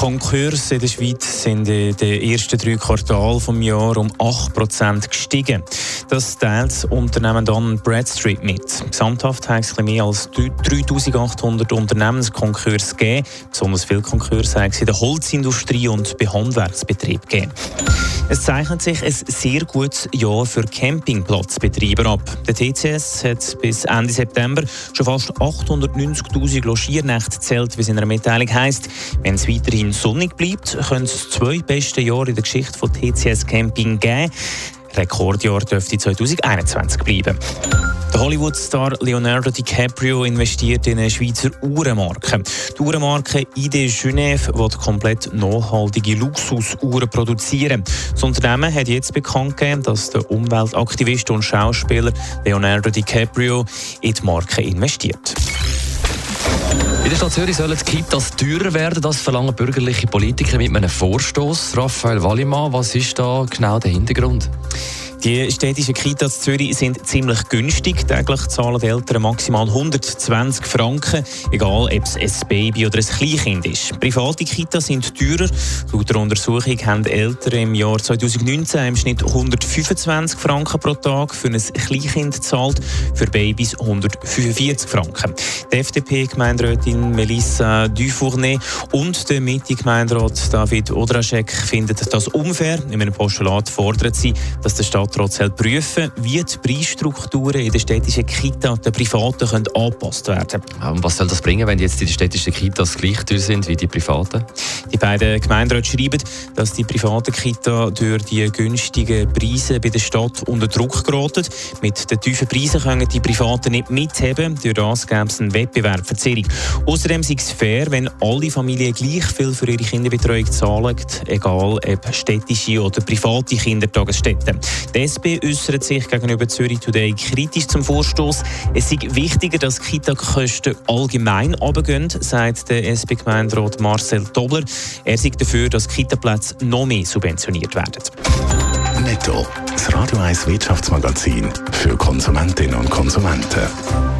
Konkurse in der Schweiz sind in den ersten drei Quartalen des Jahres um 8% gestiegen. Das teilt das Unternehmen dann Bradstreet mit. Gesamthaft hat es mehr als 3800 Unternehmenskonkurs gegeben. Besonders viele Konkurse hat es in der Holzindustrie und bei Handwerksbetrieben gegeben. Es zeichnet sich ein sehr gutes Jahr für Campingplatzbetreiber ab. Der TCS hat bis Ende September schon fast 890.000 Logiernächte gezählt, wie es in einer Mitteilung heisst. Wenn es weiterhin sonnig bleibt, können es zwei beste Jahre in der Geschichte von TCS Camping geben. Rekordjahr dürfte 2021 bleiben. Der Hollywood-Star Leonardo DiCaprio investiert in eine Schweizer Uhrenmarke. Die Uhrenmarke ID Genève will komplett nachhaltige Luxusuhren produzieren. Das Unternehmen hat jetzt bekannt gegeben, dass der Umweltaktivist und Schauspieler Leonardo DiCaprio in die Marke investiert. In der Stadt Zürich sollen die Kitas teurer werden. Das verlangen bürgerliche Politiker mit einem Vorstoß. Raphael Wallimann, was ist da genau der Hintergrund? Die städtischen Kitas Zürich sind ziemlich günstig. Täglich zahlen die Eltern maximal 120 Franken, egal ob es ein Baby oder ein Kleinkind ist. Private Kitas sind teurer. Laut der Untersuchung haben Eltern im Jahr 2019 im Schnitt 125 Franken pro Tag für ein Kleinkind gezahlt, für Babys 145 Franken. Die FDP-Gemeinderätin Melissa Dufournet und der Mitte-Gemeinderat David Odraschek finden das unfair. In einem Postulat fordern sie, dass der Stadt trotzdem prüfen, wie die Preisstrukturen in den städtischen Kitas den Privaten können angepasst werden können. Was soll das bringen, wenn jetzt die städtischen Kitas gleich teuer sind wie die privaten? Die beiden Gemeinderäte schreiben, dass die privaten Kitas durch die günstigen Preise bei der Stadt unter Druck geraten. Mit den tiefen Preisen können die Privaten nicht mitheben. Durch das gäbe es eine Wettbewerbsverzerrung. Außerdem ist es fair, wenn alle Familien gleich viel für ihre Kinderbetreuung zahlen, egal ob städtische oder private Kindertagesstätten. Die SP äußert sich gegenüber Zürich Today kritisch zum Vorstoß. Es ist wichtiger, dass Kita-Kosten allgemein runtergehen, sagt der SP-Gemeinderat Marcel Tobler. Er sagt dafür, dass Kita-Plätze noch mehr subventioniert werden. Netto, das Radio 1 Wirtschaftsmagazin für Konsumentinnen und Konsumenten.